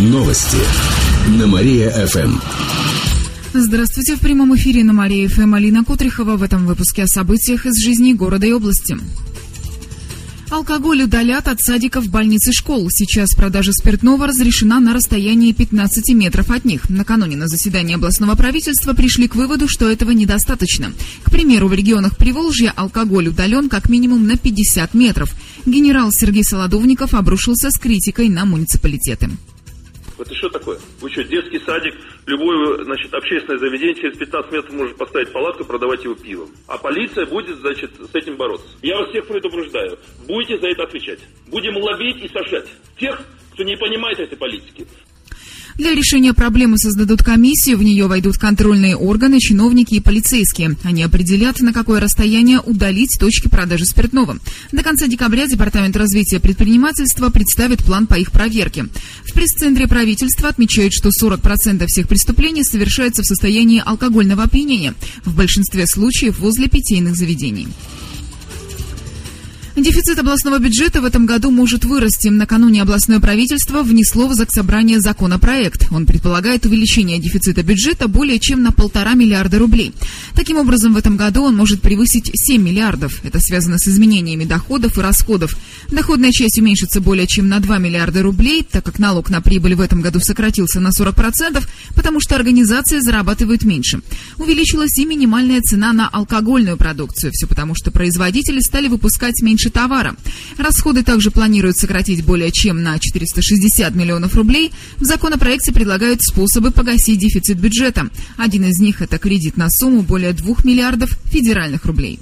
Новости на Мария-ФМ. Здравствуйте, в прямом эфире на Мария-ФМ Алина Кутрихова в этом выпуске о событиях из жизни города и области. Алкоголь удалят от садиков, больниц и школ. Сейчас продажа спиртного разрешена на расстоянии 15 метров от них. Накануне на заседании областного правительства пришли к выводу, что этого недостаточно. К примеру, в регионах Приволжья алкоголь удален как минимум на 50 метров. Генерал Сергей Солодовников обрушился с критикой на муниципалитеты. Это что такое? Вы что, детский садик, любое значит, общественное заведение через 15 метров может поставить палатку продавать его пивом. А полиция будет, значит, с этим бороться. Я вас всех предупреждаю. Будете за это отвечать. Будем ловить и сажать тех, кто не понимает этой политики. Для решения проблемы создадут комиссию, в нее войдут контрольные органы, чиновники и полицейские. Они определят, на какое расстояние удалить точки продажи спиртного. До конца декабря Департамент развития предпринимательства представит план по их проверке. В пресс-центре правительства отмечают, что 40% всех преступлений совершаются в состоянии алкогольного опьянения, в большинстве случаев возле питейных заведений. Дефицит областного бюджета в этом году может вырасти. Накануне областное правительство внесло в Заксобрание законопроект. Он предполагает увеличение дефицита бюджета более чем на полтора миллиарда рублей. Таким образом, в этом году он может превысить 7 миллиардов. Это связано с изменениями доходов и расходов. Доходная часть уменьшится более чем на 2 миллиарда рублей, так как налог на прибыль в этом году сократился на 40%, потому что организации зарабатывают меньше. Увеличилась и минимальная цена на алкогольную продукцию. Все потому, что производители стали выпускать меньше меньше товара. Расходы также планируют сократить более чем на 460 миллионов рублей. В законопроекте предлагают способы погасить дефицит бюджета. Один из них – это кредит на сумму более 2 миллиардов федеральных рублей.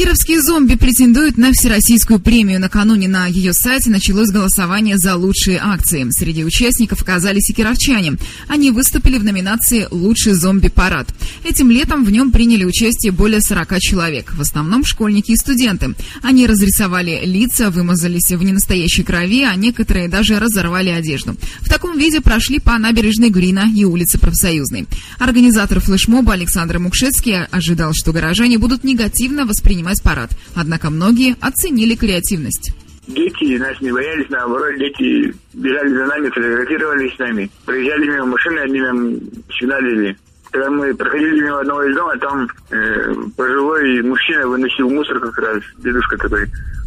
Кировские зомби претендуют на всероссийскую премию. Накануне на ее сайте началось голосование за лучшие акции. Среди участников оказались и кировчане. Они выступили в номинации «Лучший зомби-парад». Этим летом в нем приняли участие более 40 человек, в основном школьники и студенты. Они разрисовали лица, вымазались в ненастоящей крови, а некоторые даже разорвали одежду. В таком виде прошли по набережной Грина и улице Профсоюзной. Организатор флешмоба Александр Мукшецкий ожидал, что горожане будут негативно воспринимать парад. Однако многие оценили креативность. Дети нас не боялись, наоборот, дети бежали за нами, фотографировались с нами. Проезжали мимо машины, они нам сигналили. Когда мы проходили мимо одного из дома, там э, пожилой мужчина выносил мусор как раз, дедушка такой.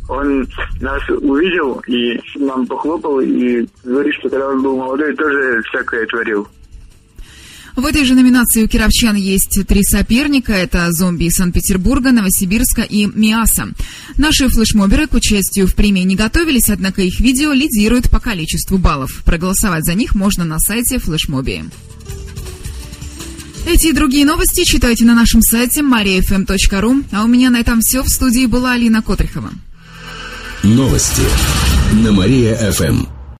Он нас увидел и нам похлопал и говорит, что когда он был молодой, тоже всякое творил. В этой же номинации у кировчан есть три соперника. Это зомби из Санкт-Петербурга, Новосибирска и Миаса. Наши флешмоберы к участию в премии не готовились, однако их видео лидирует по количеству баллов. Проголосовать за них можно на сайте флешмоби. Эти и другие новости читайте на нашем сайте mariafm.ru. А у меня на этом все. В студии была Алина Котрихова. Новости на Мария-ФМ.